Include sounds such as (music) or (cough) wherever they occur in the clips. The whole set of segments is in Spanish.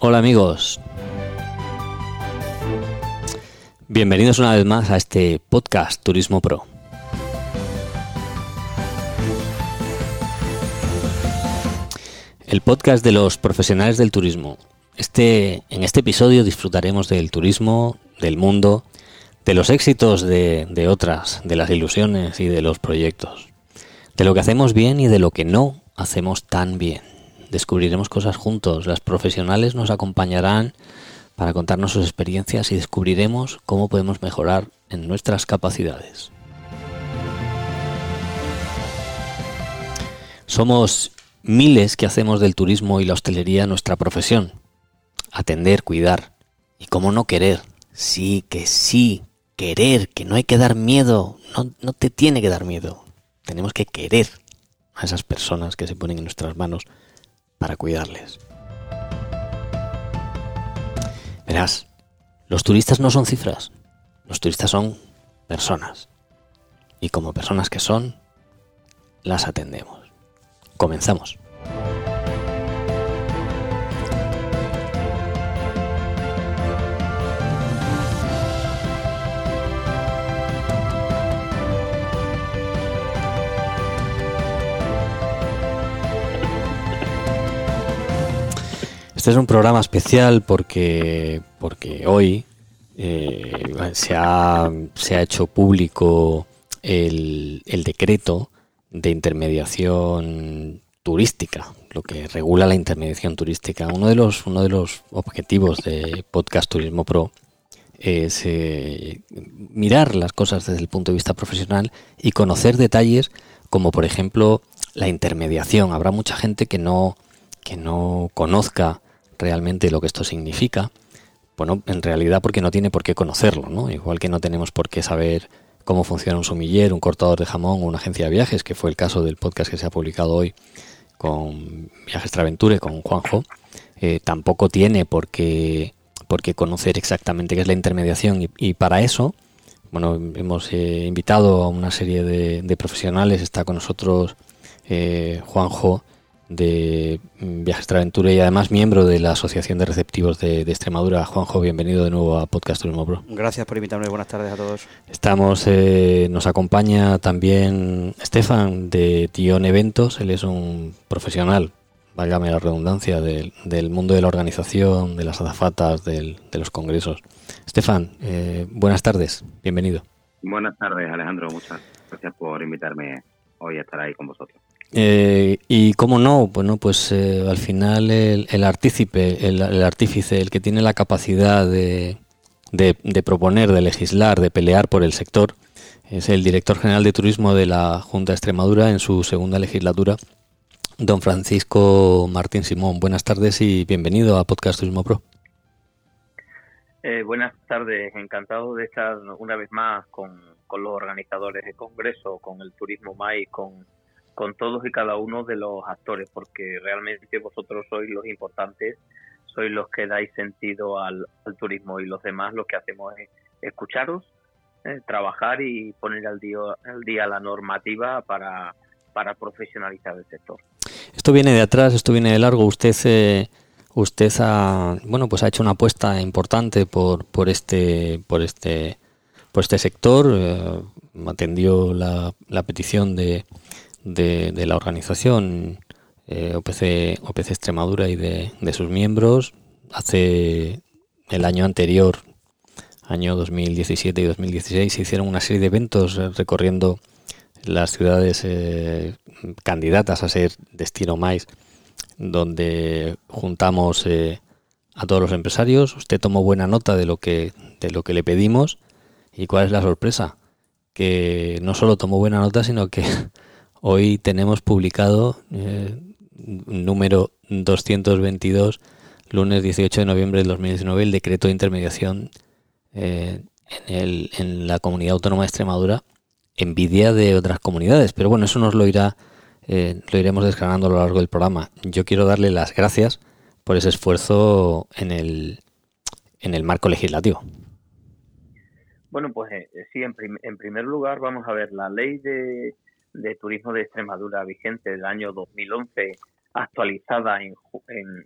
Hola amigos. Bienvenidos una vez más a este podcast Turismo Pro. El podcast de los profesionales del turismo. Este, en este episodio disfrutaremos del turismo, del mundo, de los éxitos de, de otras, de las ilusiones y de los proyectos, de lo que hacemos bien y de lo que no hacemos tan bien descubriremos cosas juntos. Las profesionales nos acompañarán para contarnos sus experiencias y descubriremos cómo podemos mejorar en nuestras capacidades. Somos miles que hacemos del turismo y la hostelería nuestra profesión. Atender, cuidar. Y cómo no querer. Sí, que sí. Querer, que no hay que dar miedo. No, no te tiene que dar miedo. Tenemos que querer a esas personas que se ponen en nuestras manos para cuidarles. Verás, los turistas no son cifras, los turistas son personas. Y como personas que son, las atendemos. Comenzamos. Este es un programa especial porque, porque hoy eh, se, ha, se, ha, hecho público el, el, decreto de intermediación turística, lo que regula la intermediación turística. Uno de los, uno de los objetivos de Podcast Turismo Pro es eh, mirar las cosas desde el punto de vista profesional y conocer detalles como por ejemplo la intermediación. Habrá mucha gente que no, que no conozca realmente lo que esto significa, bueno, en realidad porque no tiene por qué conocerlo, ¿no? Igual que no tenemos por qué saber cómo funciona un sumiller, un cortador de jamón o una agencia de viajes, que fue el caso del podcast que se ha publicado hoy con Viajes Traventure, con Juanjo, eh, tampoco tiene por qué, por qué conocer exactamente qué es la intermediación y, para eso, bueno, hemos eh, invitado a una serie de, profesionales, está con nosotros eh, Juanjo, de Viajes Traventura y además miembro de la Asociación de Receptivos de, Extremadura. Juanjo, bienvenido de nuevo a Podcast Turismo Pro. Gracias por invitarme. Buenas tardes a todos. Estamos, eh, nos acompaña también Estefan de Tion Eventos. Él es un profesional, válgame la redundancia, del, mundo de la organización, de las azafatas, de los congresos. Estefan, eh, buenas tardes. Bienvenido. Buenas tardes, Alejandro. Muchas gracias por invitarme hoy a estar ahí con vosotros. Eh, y cómo no, bueno, pues eh, al final el, el artícipe, el, artífice, el que tiene la capacidad de, de, proponer, de legislar, de pelear por el sector, es el director general de turismo de la Junta de Extremadura en su segunda legislatura, don Francisco Martín Simón. Buenas tardes y bienvenido a Podcast Turismo Pro. Eh, buenas tardes, encantado de estar una vez más con, con los organizadores de congreso, con el Turismo MAI, con con todos y cada uno de los actores, porque realmente vosotros sois los importantes, sois los que dais sentido al, turismo y los demás lo que hacemos es escucharos, eh, trabajar y poner al día, al día la normativa para, profesionalizar el sector. Esto viene de atrás, esto viene de largo. Usted eh, usted ha bueno pues ha hecho una apuesta importante por por este por este por este sector. Eh, atendió la petición de de, la organización eh, OPC, OPC Extremadura y de, sus miembros. Hace el año anterior, año 2017 y 2016, se hicieron una serie de eventos eh, recorriendo las ciudades eh, candidatas a ser destino más, donde juntamos a todos los empresarios. Usted tomó buena nota de lo que de lo que le pedimos y cuál es la sorpresa que no solo tomó buena nota, sino que Hoy tenemos publicado eh, número 222, lunes 18 de noviembre del 2019, el decreto de intermediación eh, en, el, en la comunidad autónoma de Extremadura, envidia de otras comunidades. Pero bueno, eso nos lo irá, eh, lo iremos desgranando a lo largo del programa. Yo quiero darle las gracias por ese esfuerzo en el, en el marco legislativo. Bueno, pues eh, sí, en, primer lugar vamos a ver la ley de, turismo de Extremadura vigente del año 2011, actualizada en,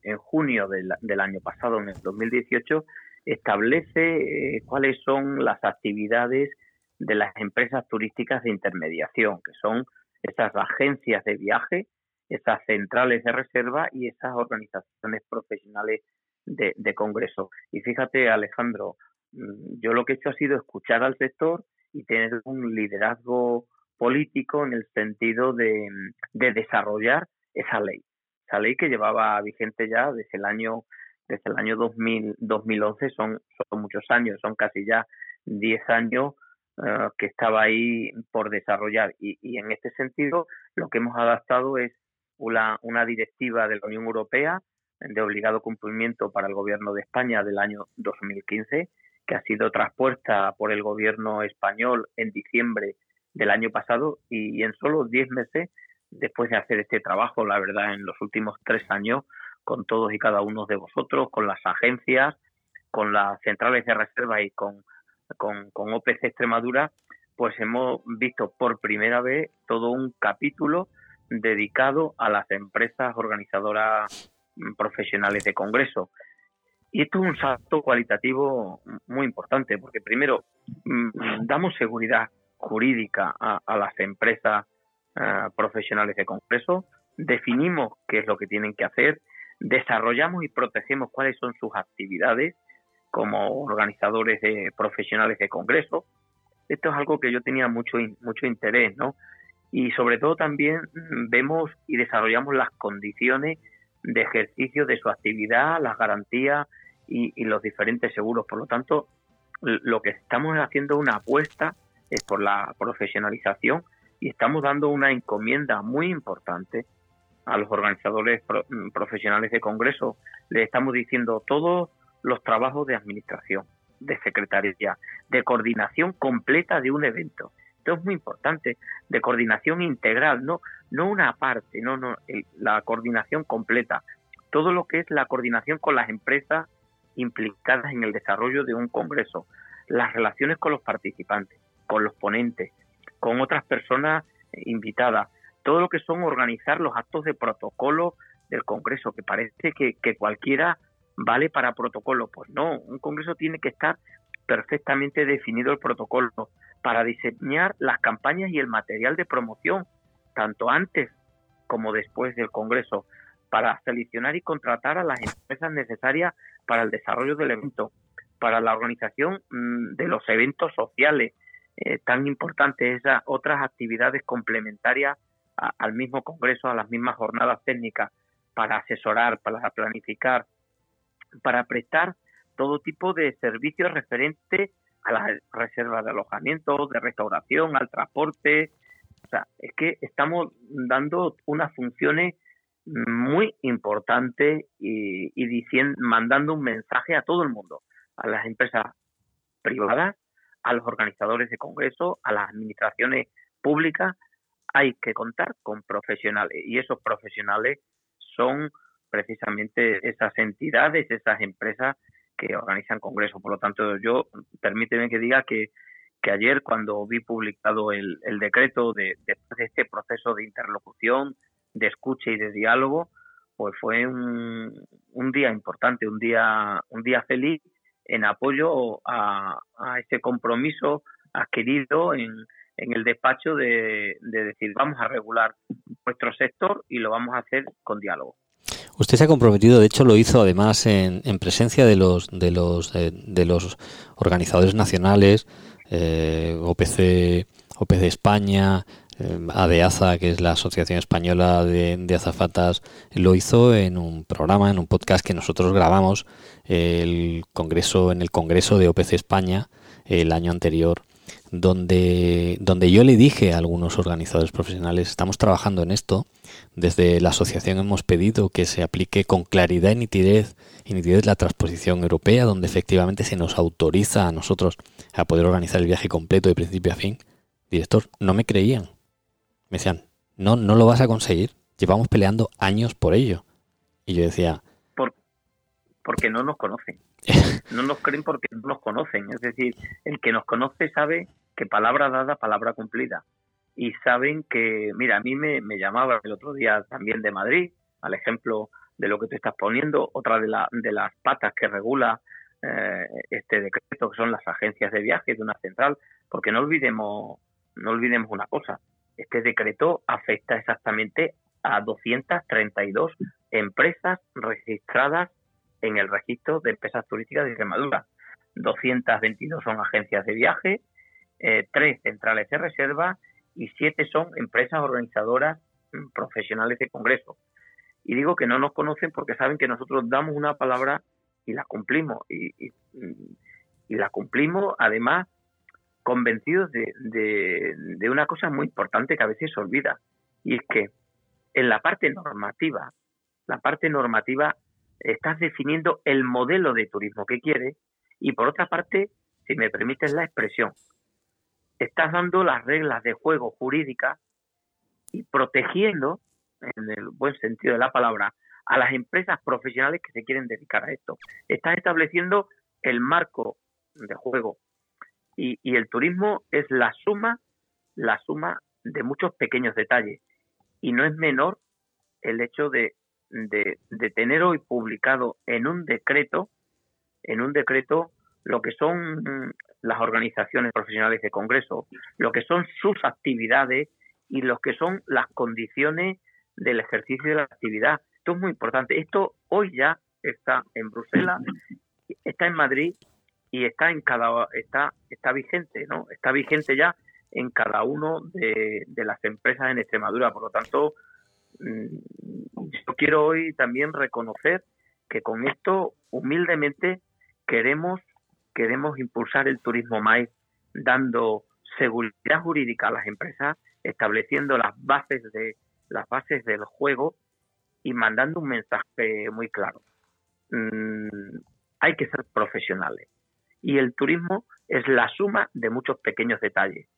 en, junio del, del, año pasado, en el 2018, establece eh, cuáles son las actividades de las empresas turísticas de intermediación, que son esas agencias de viaje, esas centrales de reserva y esas organizaciones profesionales de, de congreso. Y fíjate, Alejandro, mm, yo lo que he hecho ha sido escuchar al sector y tener un liderazgo político en el sentido de, de desarrollar esa ley. Esa ley que llevaba vigente ya desde el año desde el año 2000, 2011 son, son muchos años, son casi ya 10 años eh, que estaba ahí por desarrollar. Y, y, en este sentido, lo que hemos adaptado es una, una directiva de la Unión Europea de obligado cumplimiento para el Gobierno de España del año 2015, que ha sido traspuesta por el Gobierno español en diciembre del año pasado y en solo 10 meses, después de hacer este trabajo, la verdad, en los últimos tres años, con todos y cada uno de vosotros, con las agencias, con las centrales de reserva y con, con, con OPC Extremadura, pues hemos visto por primera vez todo un capítulo dedicado a las empresas organizadoras profesionales de congreso. Y esto es un salto cualitativo muy importante, porque primero mm, damos seguridad jurídica a, las empresas uh, profesionales de congreso, definimos qué es lo que tienen que hacer, desarrollamos y protegemos cuáles son sus actividades como organizadores de profesionales de congreso. Esto es algo que yo tenía mucho mucho interés, ¿no? Y sobre todo también vemos y desarrollamos las condiciones de ejercicio de su actividad, las garantías y, y los diferentes seguros. Por lo tanto, lo que estamos haciendo una apuesta es por la profesionalización y estamos dando una encomienda muy importante a los organizadores mm, profesionales de congreso. Le estamos diciendo todos los trabajos de administración, de secretaría, de coordinación completa de un evento. Esto es muy importante, de coordinación integral, no, no una parte, no, no, la coordinación completa. Todo lo que es la coordinación con las empresas implicadas en el desarrollo de un congreso, las relaciones con los participantes, con los ponentes, con otras personas invitadas, todo lo que son organizar los actos de protocolo del Congreso, que parece que, cualquiera vale para protocolo. Pues no, un Congreso tiene que estar perfectamente definido el protocolo para diseñar las campañas y el material de promoción, tanto antes como después del Congreso, para seleccionar y contratar a las empresas necesarias para el desarrollo del evento, para la organización mm, de los eventos sociales eh, tan importantes, esas otras actividades complementarias al mismo Congreso, a las mismas jornadas técnicas, para asesorar, para planificar, para prestar todo tipo de servicios referentes a las reservas de alojamiento, de restauración, al transporte. O sea, es que estamos dando unas funciones muy importantes y, y diciendo, mandando un mensaje a todo el mundo, a las empresas privadas, a los organizadores de congresos, a las administraciones públicas, hay que contar con profesionales y esos profesionales son precisamente esas entidades, esas empresas que organizan congresos. Por lo tanto, yo permíteme que diga que, que ayer cuando vi publicado el, el decreto de, de, este proceso de interlocución, de escucha y de diálogo, pues fue un, un día importante, un día, un día feliz en apoyo a, a ese compromiso adquirido en, en el despacho de, decir vamos a regular nuestro sector y lo vamos a hacer con diálogo. Usted se ha comprometido, de hecho lo hizo además en, en presencia de los de los eh, de, los organizadores nacionales, eh, OPC, OPC España, ADEAZA, que es la Asociación Española de, de, Azafatas, lo hizo en un programa, en un podcast que nosotros grabamos el congreso en el congreso de OPC España el año anterior donde, donde yo le dije a algunos organizadores profesionales, estamos trabajando en esto, desde la asociación hemos pedido que se aplique con claridad y nitidez, y nitidez la transposición europea, donde efectivamente se nos autoriza a nosotros a poder organizar el viaje completo de principio a fin. Director, no me creían. Me decían, no, no lo vas a conseguir. Llevamos peleando años por ello. Y yo decía... Por, porque no nos conocen. (laughs) no nos creen porque no nos conocen. Es decir, el que nos conoce sabe que palabra dada, palabra cumplida. Y saben que, mira, a mí me, me llamaba el otro día también de Madrid, al ejemplo de lo que te estás poniendo, otra de, la, de las patas que regula eh, este decreto, que son las agencias de viajes de una central, porque no olvidemos, no olvidemos una cosa, este decreto afecta exactamente a 232 empresas registradas en el registro de empresas turísticas de Extremadura. 222 son agencias de viaje, eh, tres centrales de reserva y siete son empresas organizadoras mm, profesionales de congreso. Y digo que no nos conocen porque saben que nosotros damos una palabra y la cumplimos. Y, la cumplimos además convencidos de, una cosa muy importante que a veces se olvida. Y es que en la parte normativa, la parte normativa estás definiendo el modelo de turismo que quieres y por otra parte, si me permites la expresión, estás dando las reglas de juego jurídicas y protegiendo, en el buen sentido de la palabra, a las empresas profesionales que se quieren dedicar a esto. Estás estableciendo el marco de juego y, y el turismo es la suma, la suma de muchos pequeños detalles y no es menor el hecho de, de, tener hoy publicado en un decreto, en un decreto lo que son las organizaciones profesionales de congreso, lo que son sus actividades y lo que son las condiciones del ejercicio de la actividad. Esto es muy importante. Esto hoy ya está en Bruselas, está en Madrid y está en cada está está vigente, ¿no? Está vigente ya en cada uno de, las empresas en Extremadura. Por lo tanto, mm, yo quiero hoy también reconocer que con esto humildemente queremos queremos impulsar el turismo más dando seguridad jurídica a las empresas, estableciendo las bases de las bases del juego y mandando un mensaje muy claro. Mm, hay que ser profesionales. Y el turismo es la suma de muchos pequeños detalles.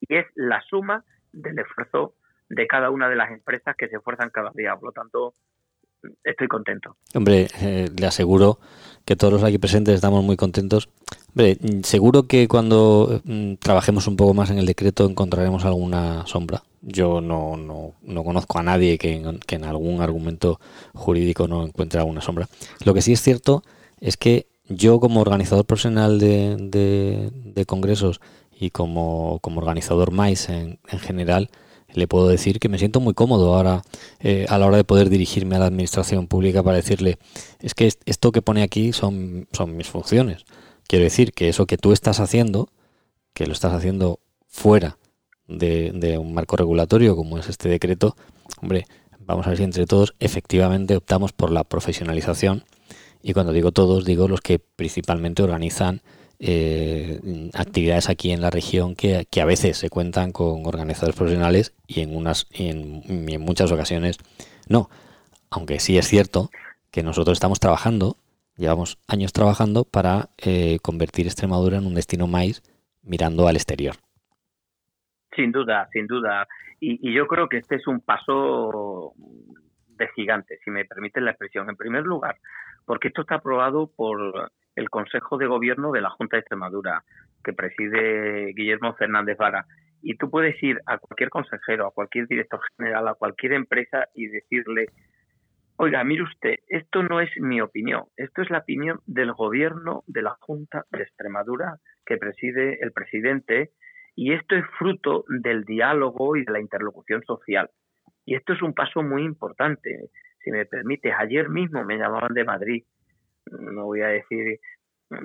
Y es la suma del esfuerzo de cada una de las empresas que se esfuerzan cada día. Por lo tanto, estoy contento. Hombre, eh, le aseguro que todos los aquí presentes estamos muy contentos. Hombre, seguro que cuando mm, trabajemos un poco más en el decreto encontraremos alguna sombra. Yo no, no, no conozco a nadie que en, que en algún argumento jurídico no encuentre alguna sombra. Lo que sí es cierto es que yo como organizador profesional de, de, congresos y como, como organizador más en, en general, le puedo decir que me siento muy cómodo ahora eh, a la hora de poder dirigirme a la administración pública para decirle, es que esto que pone aquí son, son mis funciones. Quiero decir que eso que tú estás haciendo, que lo estás haciendo fuera de, de un marco regulatorio como es este decreto, hombre, vamos a ver si entre todos efectivamente optamos por la profesionalización. Y cuando digo todos, digo los que principalmente organizan eh, actividades aquí en la región que, a veces se cuentan con organizadores profesionales y en unas y en, muchas ocasiones no. Aunque sí es cierto que nosotros estamos trabajando, llevamos años trabajando para eh, convertir Extremadura en un destino más mirando al exterior. Sin duda, sin duda. Y, y, yo creo que este es un paso de gigante, si me permiten la expresión. En primer lugar, porque esto está aprobado por el Consejo de Gobierno de la Junta de Extremadura, que preside Guillermo Fernández Vara. Y tú puedes ir a cualquier consejero, a cualquier director general, a cualquier empresa y decirle, oiga, mire usted, esto no es mi opinión, esto es la opinión del Gobierno de la Junta de Extremadura que preside el presidente y esto es fruto del diálogo y de la interlocución social. Y esto es un paso muy importante. Si me permites, ayer mismo me llamaban de Madrid no voy a decir,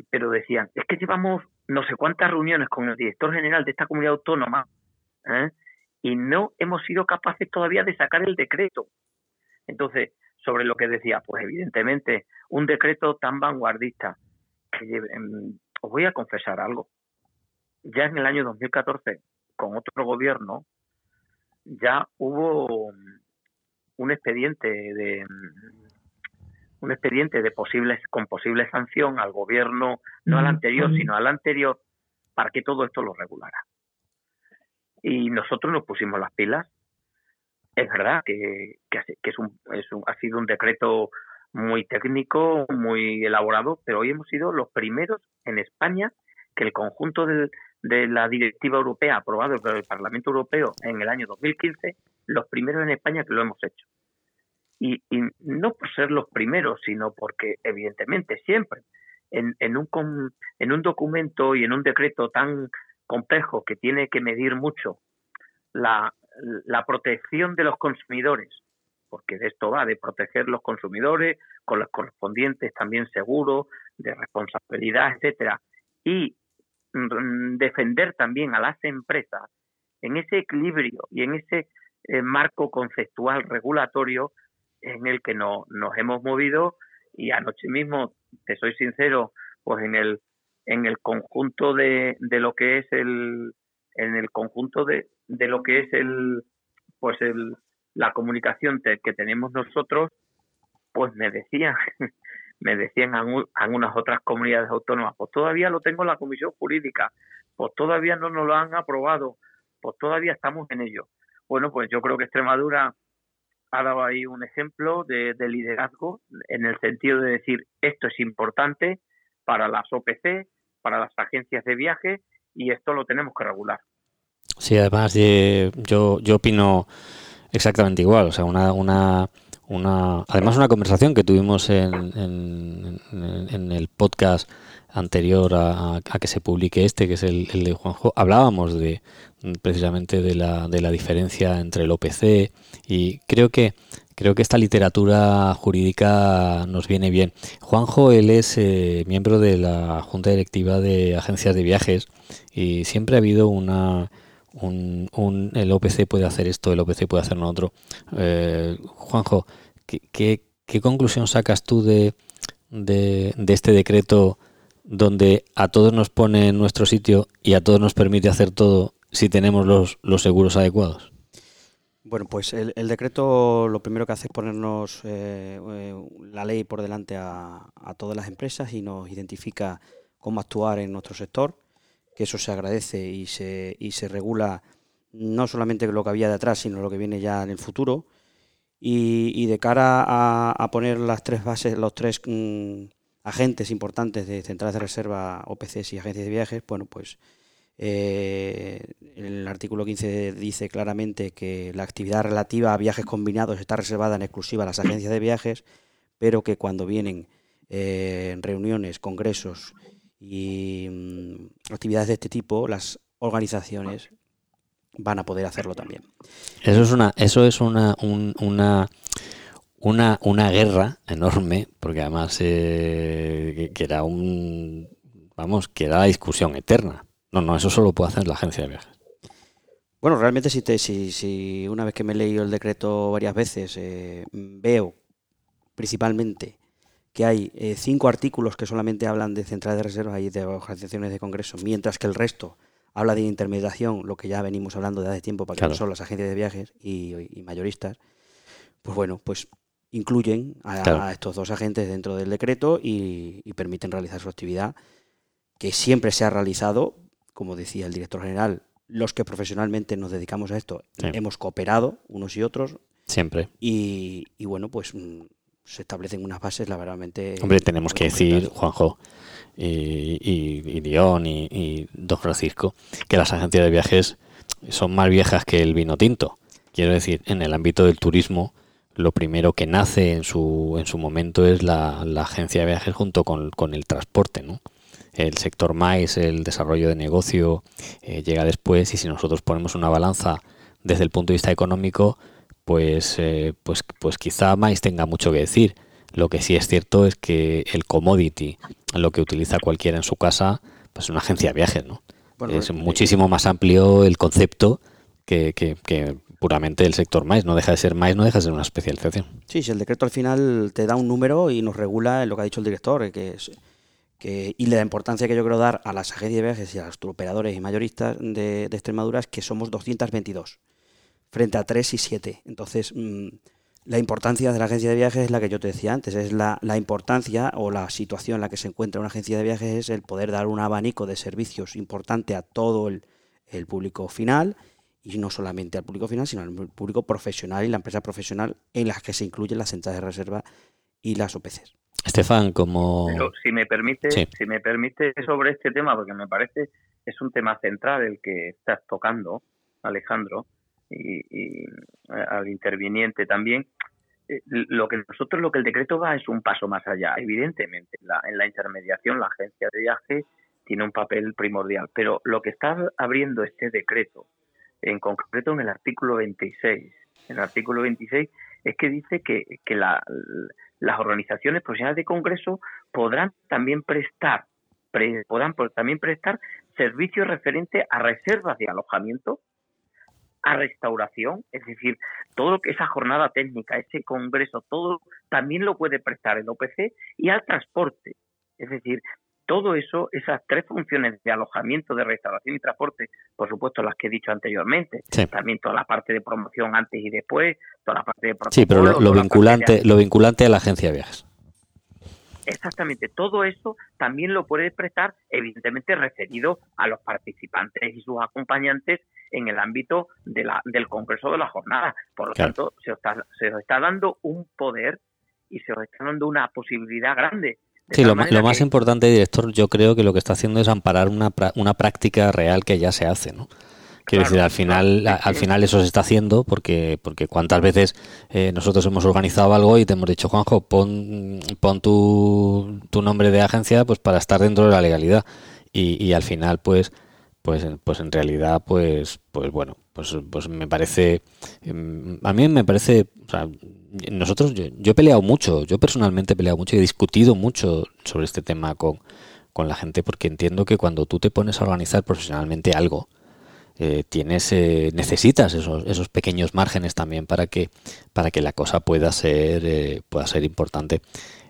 pero decían, es que llevamos no sé cuántas reuniones con el director general de esta comunidad autónoma ¿eh? y no hemos sido capaces todavía de sacar el decreto. Entonces, sobre lo que decía, pues evidentemente un decreto tan vanguardista, que em, os voy a confesar algo, ya en el año 2014, con otro gobierno, ya hubo un expediente de, un expediente de posibles con posible sanción al gobierno, no al anterior, sino al anterior, para que todo esto lo regulara. Y nosotros nos pusimos las pilas. Es verdad que, que, es un, es un, ha sido un decreto muy técnico, muy elaborado, pero hoy hemos sido los primeros en España que el conjunto de la directiva europea aprobado por el Parlamento Europeo en el año 2015, los primeros en España que lo hemos hecho. Y, no por ser los primeros, sino porque evidentemente siempre en, un documento y en un decreto tan complejo que tiene que medir mucho la, la protección de los consumidores, porque de esto va, de proteger los consumidores con los correspondientes también seguros, de responsabilidad, etcétera, y mm, defender también a las empresas en ese equilibrio y en ese eh, marco conceptual regulatorio en el que no, nos hemos movido y anoche mismo, te soy sincero, pues en el en el conjunto de, de lo que es el en el conjunto de, de lo que es el pues el la comunicación que tenemos nosotros pues me decían (laughs) me decían algunas otras comunidades autónomas pues todavía lo tengo en la comisión jurídica pues todavía no nos lo han aprobado pues todavía estamos en ello bueno pues yo creo que Extremadura ha dado ahí un ejemplo de, de liderazgo en el sentido de decir esto es importante para las OPC para las agencias de viaje y esto lo tenemos que regular. Sí, además eh, yo, yo opino exactamente igual, o sea, una, una, una además una conversación que tuvimos en, en, el podcast anterior a, que se publique este, que es el, el, de Juanjo, hablábamos de precisamente de la, de la diferencia entre el OPC y creo que creo que esta literatura jurídica nos viene bien. Juanjo, él es eh, miembro de la Junta Directiva de Agencias de Viajes y siempre ha habido una... Un, el OPC puede hacer esto, el OPC puede hacer lo otro. Eh, Juanjo, ¿qué, ¿qué, conclusión sacas tú de, de, este decreto donde a todos nos pone en nuestro sitio y a todos nos permite hacer todo si tenemos los, los seguros adecuados? Bueno, pues el, decreto lo primero que hace es ponernos eh, eh, la ley por delante a, todas las empresas y nos identifica cómo actuar en nuestro sector, que eso se agradece y se, y se regula no solamente lo que había de atrás, sino lo que viene ya en el futuro. Y, de cara a, poner las tres bases, los tres mm, agentes importantes de centrales de reserva, OPCs y agencias de viajes, bueno, pues eh, el artículo 15 dice claramente que la actividad relativa a viajes combinados está reservada en exclusiva a las agencias de viajes, pero que cuando vienen eh, reuniones, congresos y actividades de este tipo, las organizaciones van a poder hacerlo también. Eso es una, eso es una, una, una, una guerra enorme, porque además eh, que era un, vamos, que era la discusión eterna no, no, eso solo puede hacer la agencia de viajes. Bueno, realmente si, te, si, si una vez que me he leído el decreto varias veces eh, veo principalmente que hay eh, cinco artículos que solamente hablan de centrales de reserva y de organizaciones de congreso, mientras que el resto habla de intermediación, lo que ya venimos hablando de hace tiempo para que no son las agencias de viajes y, mayoristas, pues bueno, pues incluyen a, estos dos agentes dentro del decreto y, y, permiten realizar su actividad que siempre se ha realizado como decía el director general, los que profesionalmente nos dedicamos a esto hemos cooperado unos y otros. Siempre. Y, bueno, pues mm, se establecen unas bases, la verdad. Hombre, tenemos que decir, Juanjo, y, y, Dion y, y, Don Francisco, que las agencias de viajes son más viejas que el vino tinto. Quiero decir, en el ámbito del turismo, lo primero que nace en su, en su momento es la, la agencia de viajes junto con, con el transporte, ¿no? el sector más, el desarrollo de negocio, eh, llega después y si nosotros ponemos una balanza desde el punto de vista económico, pues, eh, pues, pues quizá más tenga mucho que decir. Lo que sí es cierto es que el commodity, lo que utiliza cualquiera en su casa, pues es una agencia de viajes, ¿no? es eh, muchísimo más amplio el concepto que, que, puramente el sector más. No deja de ser más, no deja de ser una especialización. Sí, si el decreto al final te da un número y nos regula lo que ha dicho el director, que es y la importancia que yo quiero dar a las agencias de viajes y a los operadores y mayoristas de, Extremadura es que somos 222 frente a 3 y 7. Entonces, mm, la importancia de la agencia de viajes es la que yo te decía antes, es la, importancia o la situación en la que se encuentra una agencia de viajes es el poder dar un abanico de servicios importante a todo el, el público final y no solamente al público final, sino al público profesional y la empresa profesional en las que se incluyen las centrales de reserva y las OPCs. Estefan, como si me permite, si me permite sobre este tema, porque me parece es un tema central el que estás tocando, Alejandro, y, y al interviniente también. Eh, lo que nosotros, lo que el decreto va es un paso más allá. Evidentemente, la, en la intermediación, la agencia de viaje tiene un papel primordial, pero lo que está abriendo este decreto, en concreto en el artículo 26, en el artículo 26 es que dice que, que la, las organizaciones profesionales de congreso podrán también prestar podrán también prestar servicios referentes a reservas de alojamiento, a restauración, es decir, todo lo que esa jornada técnica, ese congreso, todo también lo puede prestar el OPC y al transporte. Es decir, todo eso, esas tres funciones de alojamiento, de restauración y transporte, por supuesto las que he dicho anteriormente, también toda la parte de promoción antes y después, toda la parte de Sí, pero lo, vinculante, lo vinculante a la agencia de viajes. Exactamente, todo eso también lo puede prestar, evidentemente referido a los participantes y sus acompañantes en el ámbito de la, del Congreso de la jornada. Por lo tanto, se os, está, se os está dando un poder y se os está dando una posibilidad grande Sí, lo, más importante, director, yo creo que lo que está haciendo es amparar una, una práctica real que ya se hace, ¿no? Quiero decir, al final, al final eso se está haciendo porque, porque cuántas veces eh, nosotros hemos organizado algo y te hemos dicho, Juanjo, pon, pon tu, tu nombre de agencia pues para estar dentro de la legalidad. Y, y al final, pues, pues, pues en realidad, pues, pues bueno, pues, pues me parece, em, a mí me parece, o sea, nosotros, yo, yo, he peleado mucho, yo personalmente he peleado mucho y he discutido mucho sobre este tema con, con la gente porque entiendo que cuando tú te pones a organizar profesionalmente algo, eh, tienes eh, necesitas esos, esos pequeños márgenes también para que para que la cosa pueda ser eh, pueda ser importante.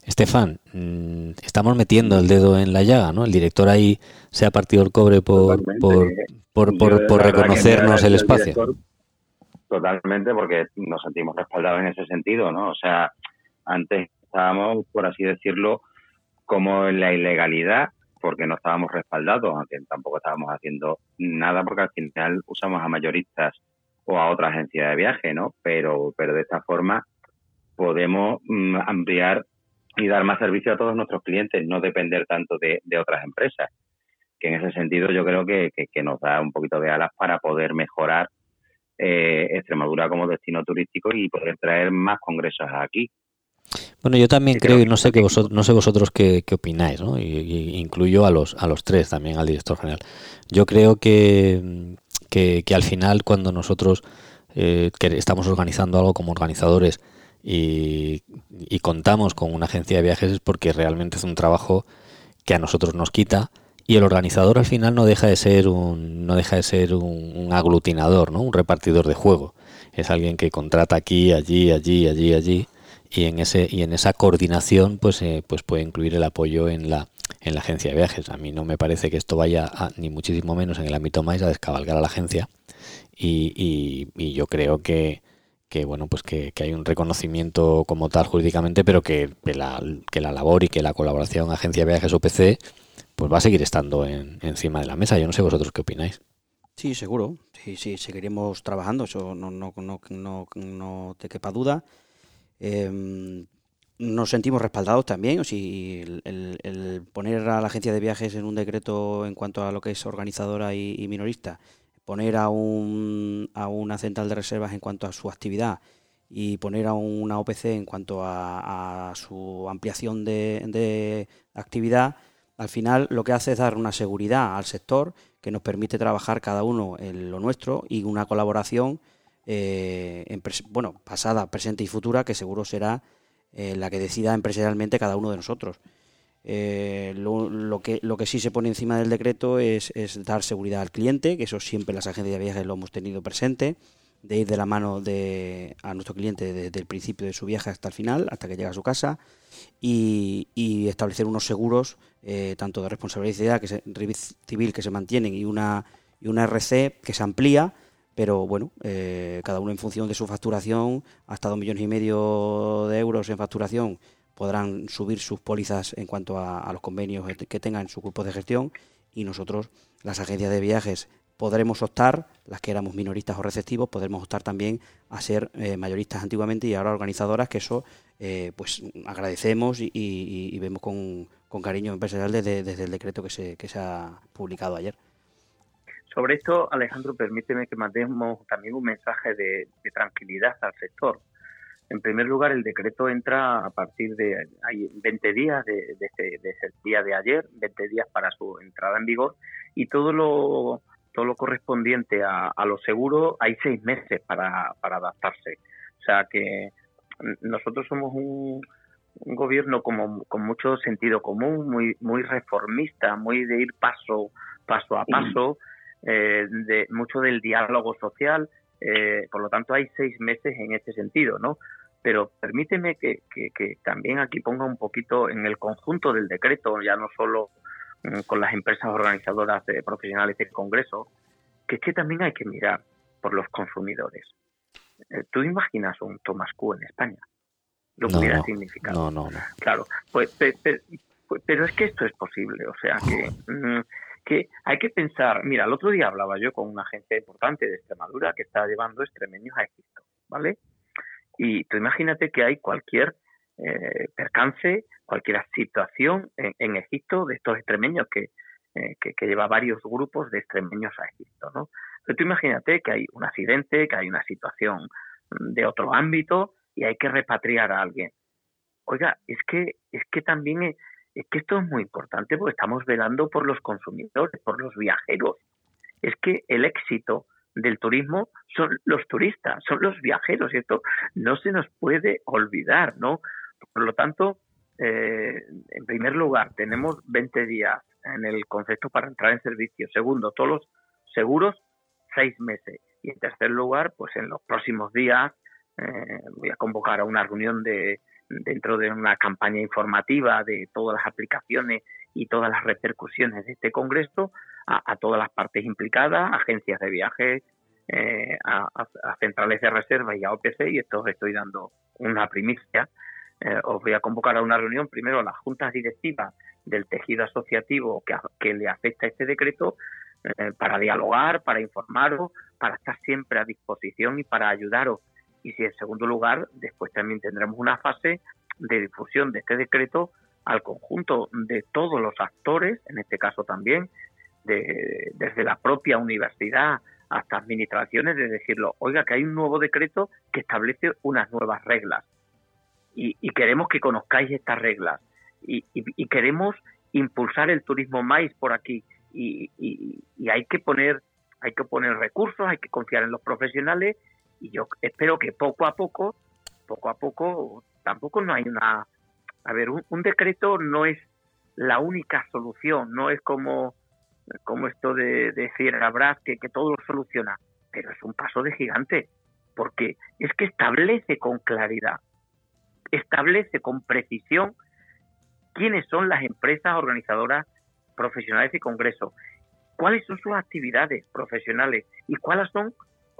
Estefan mm, estamos metiendo el dedo en la llaga no el director ahí se ha partido el cobre por por, por, por, reconocernos el espacio. totalmente porque nos sentimos respaldados en ese sentido no o sea antes estábamos por así decirlo como en la ilegalidad porque no estábamos respaldados, aunque tampoco estábamos haciendo nada porque al final usamos a mayoristas o a otra agencia de viaje, ¿no? Pero, pero de esta forma podemos mm, ampliar y dar más servicio a todos nuestros clientes, no depender tanto de, otras empresas. Que en ese sentido yo creo que, nos da un poquito de alas para poder mejorar eh, Extremadura como destino turístico y poder traer más congresos aquí. Bueno, yo también creo, y no sé que vosotros, no sé vosotros qué, opináis, ¿no? Y, incluyo a los a los tres también, al director general. Yo creo que, que, al final cuando nosotros eh, estamos organizando algo como organizadores y, contamos con una agencia de viajes es porque realmente es un trabajo que a nosotros nos quita y el organizador al final no deja de ser un no deja de ser un, un aglutinador, ¿no? Un repartidor de juego. Es alguien que contrata aquí, allí, allí, allí, allí y en ese y en esa coordinación pues eh, pues puede incluir el apoyo en la en la agencia de viajes. A mí no me parece que esto vaya ni muchísimo menos en el ámbito más a descabalgar a la agencia. Y, y, yo creo que, que bueno pues que, hay un reconocimiento como tal jurídicamente pero que, la, que la labor y que la colaboración agencia de viajes OPC pues va a seguir estando en, encima de la mesa. Yo no sé vosotros qué opináis. Sí, seguro. Sí, sí, seguiremos trabajando, eso no, no, no, no, no te quepa duda. Em, nos sentimos respaldados también. Si el, poner a la agencia de viajes en un decreto en cuanto a lo que es organizadora y, minorista, poner a, un, a una central de reservas en cuanto a su actividad y poner a una OPC en cuanto a, su ampliación de, actividad, al final lo que hace es dar una seguridad al sector que nos permite trabajar cada uno en lo nuestro y una colaboración eh, bueno, pasada, presente y futura, que seguro será eh, la que decida empresarialmente cada uno de nosotros. Eh, lo, que, lo que sí se pone encima del decreto es, dar seguridad al cliente, que eso siempre las agencias de viajes lo hemos tenido presente, de ir de la mano de, a nuestro cliente desde el principio de su viaje hasta el final, hasta que llega a su casa, y, establecer unos seguros, tanto de responsabilidad que civil que se mantienen y una, y una RC que se amplía pero bueno, eh, cada uno en función de su facturación, hasta dos millones y medio de euros en facturación, podrán subir sus pólizas en cuanto a, los convenios que tengan en su grupo de gestión y nosotros, las agencias de viajes podremos optar, las que éramos minoristas o receptivos, podremos optar también a ser eh, mayoristas antiguamente y ahora organizadoras, que eso eh, pues agradecemos y, vemos con, cariño empresarial desde, desde, el decreto que se, que se ha publicado ayer. Sobre esto, Alejandro, permíteme que mandemos también un mensaje de, tranquilidad al sector. En primer lugar, el decreto entra a partir de hay 20 días de, ese, día de ayer, 20 días para su entrada en vigor y todo lo todo lo correspondiente a, a lo seguro hay seis meses para, para adaptarse. O sea que nosotros somos un, un gobierno como, con mucho sentido común, muy muy reformista, muy de ir paso paso a paso. Eh, de mucho del diálogo social. Eh, por lo tanto, hay seis meses en ese sentido, ¿no? Pero permíteme que, también aquí ponga un poquito en el conjunto del decreto, ya no solo mm, con las empresas organizadoras de profesionales del Congreso, que es que también hay que mirar por los consumidores. Eh, ¿Tú imaginas un Thomas Q en España? Lo que hubiera significado. No, no, no. Claro, pues, pero, es que esto es posible. O sea que mm, que hay que pensar, mira, el otro día hablaba yo con una agencia importante de Extremadura que está llevando extremeños a Egipto, ¿vale? Y tú imagínate que hay cualquier eh, percance, cualquier situación en, Egipto de estos extremeños eh, que, que, lleva varios grupos de extremeños a Egipto, ¿no? Pero tú imagínate que hay un accidente, que hay una situación de otro ámbito y hay que repatriar a alguien. Oiga, es que, es que también es que esto es muy importante porque estamos velando por los consumidores, por los viajeros. Es que el éxito del turismo son los turistas, son los viajeros y esto no se nos puede olvidar, ¿no? Por lo tanto, eh, en primer lugar, tenemos 20 días en el concepto para entrar en servicio. Segundo, todos los seguros, seis meses. Y en tercer lugar, pues en los próximos días eh, voy a convocar a una reunión de, dentro de una campaña informativa de todas las aplicaciones y todas las repercusiones de este Congreso a, todas las partes implicadas, agencias de viajes, eh, a, centrales de reserva y a OPC, y esto os estoy dando una primicia. Eh, os voy a convocar a una reunión primero a las juntas directivas del tejido asociativo que, le afecta este decreto eh, para dialogar, para informaros, para estar siempre a disposición y para ayudaros y si en segundo lugar, después también tendremos una fase de difusión de este decreto al conjunto de todos los actores, en este caso también, de, desde la propia universidad hasta administraciones, de decirlo, oiga, que hay un nuevo decreto que establece unas nuevas reglas y, queremos que conozcáis estas reglas y, queremos impulsar el turismo más por aquí y, y hay que poner hay que poner recursos, hay que confiar en los profesionales y yo espero que poco a poco, poco a poco, tampoco no hay una... A ver, un, decreto no es la única solución, no es como, como esto de, decir habrá que, que todo lo soluciona, pero es un paso de gigante, porque es que establece con claridad, establece con precisión quiénes son las empresas organizadoras profesionales y congresos, cuáles son sus actividades profesionales y cuáles son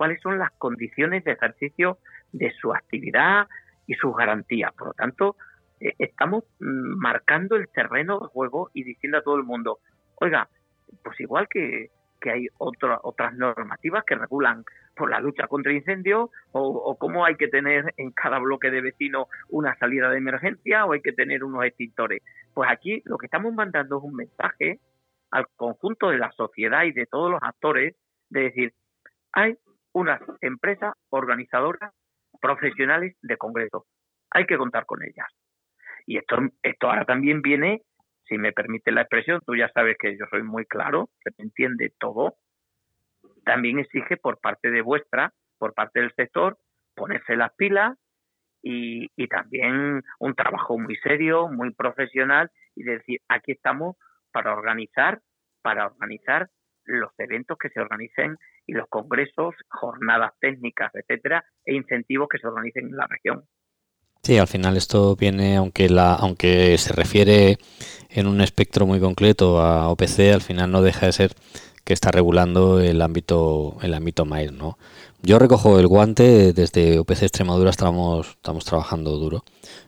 cuáles son las condiciones de ejercicio de su actividad y sus garantías. Por lo tanto, eh, estamos mm, marcando el terreno de juego y diciendo a todo el mundo, oiga, pues igual que, hay otras normativas que regulan por la lucha contra incendios o, o cómo hay que tener en cada bloque de vecinos una salida de emergencia o hay que tener unos extintores. Pues aquí lo que estamos mandando es un mensaje al conjunto de la sociedad y de todos los actores de decir, hay unas empresas organizadoras profesionales de congreso. Hay que contar con ellas. Y esto, esto ahora también viene, si me permite la expresión, tú ya sabes que yo soy muy claro, que me entiende todo, también exige por parte de vuestra, por parte del sector, ponerse las pilas y, y también un trabajo muy serio, muy profesional y decir, aquí estamos para organizar, para organizar los eventos que se organicen y los congresos, jornadas técnicas, etcétera, e incentivos que se organicen en la región. Sí, al final esto viene, aunque la, aunque se refiere en un espectro muy concreto a OPC, al final no deja de ser que está regulando el ámbito, el ámbito MAIR, ¿no? Yo recojo el guante, desde OPC Extremadura estamos, estamos trabajando duro.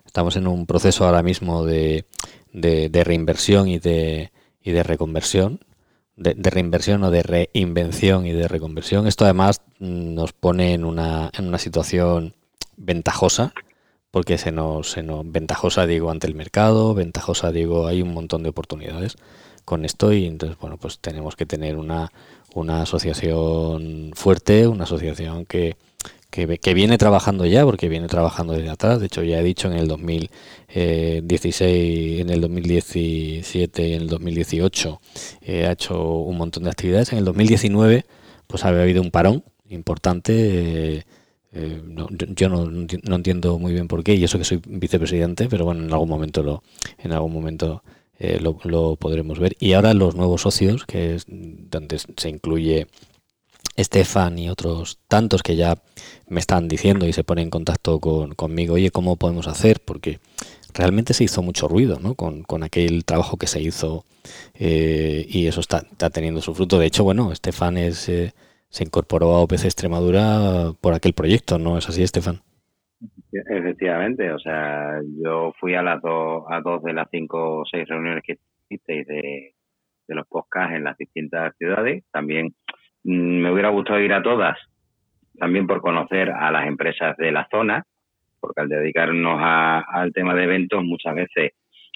Estamos en un proceso ahora mismo de, de, de reinversión y de, y de reconversión de, reinversión o de reinvención y de reconversión. Esto además nos pone en una, en una situación ventajosa, porque se nos, se nos ventajosa digo ante el mercado, ventajosa digo hay un montón de oportunidades con esto y entonces bueno pues tenemos que tener una, una asociación fuerte, una asociación que, que, viene trabajando ya, porque viene trabajando desde atrás. De hecho, ya he dicho en el 2016, en el 2017 y en el 2018 eh, ha hecho un montón de actividades. En el 2019, pues había habido un parón importante. Eh, eh, yo no, no, entiendo muy bien por qué, y eso que soy vicepresidente, pero bueno, en algún momento lo, en algún momento lo, lo podremos ver. Y ahora los nuevos socios, que es donde se incluye Estefan y otros tantos que ya me están diciendo y se ponen en contacto con, conmigo, oye, ¿cómo podemos hacer? Porque realmente se hizo mucho ruido ¿no? con, con aquel trabajo que se hizo eh, y eso está, está, teniendo su fruto. De hecho, bueno, Estefan es, eh, se incorporó a OPC Extremadura por aquel proyecto, ¿no es así, Estefan? Efectivamente, o sea, yo fui a las dos, a dos de las cinco o seis reuniones que hicisteis de, de los podcasts en las distintas ciudades. También me hubiera gustado ir a todas, también por conocer a las empresas de la zona, porque al dedicarnos al tema de eventos muchas veces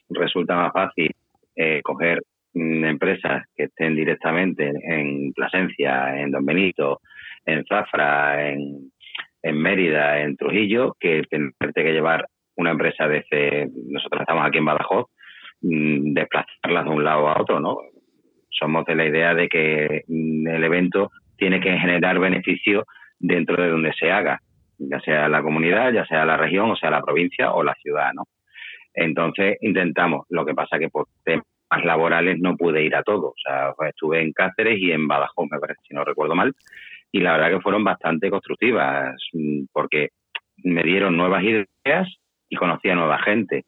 resulta más fácil eh, coger mm, empresas que estén directamente en Plasencia, en Don Benito, en Zafra, en, en Mérida, en Trujillo, que tenerte que llevar una empresa desde, nosotros estamos aquí en Badajoz, mm, desplazarlas de un lado a otro, ¿no? Somos de la idea de que mm, el evento tiene que generar beneficio dentro de donde se haga, ya sea la comunidad, ya sea la región, o sea la provincia o la ciudad, ¿no? Entonces intentamos, lo que pasa que por temas laborales no pude ir a todo, o sea, pues estuve en Cáceres y en Badajoz, me parece, si no recuerdo mal, y la verdad que fueron bastante constructivas, mm, porque me dieron nuevas ideas y conocí a nueva gente.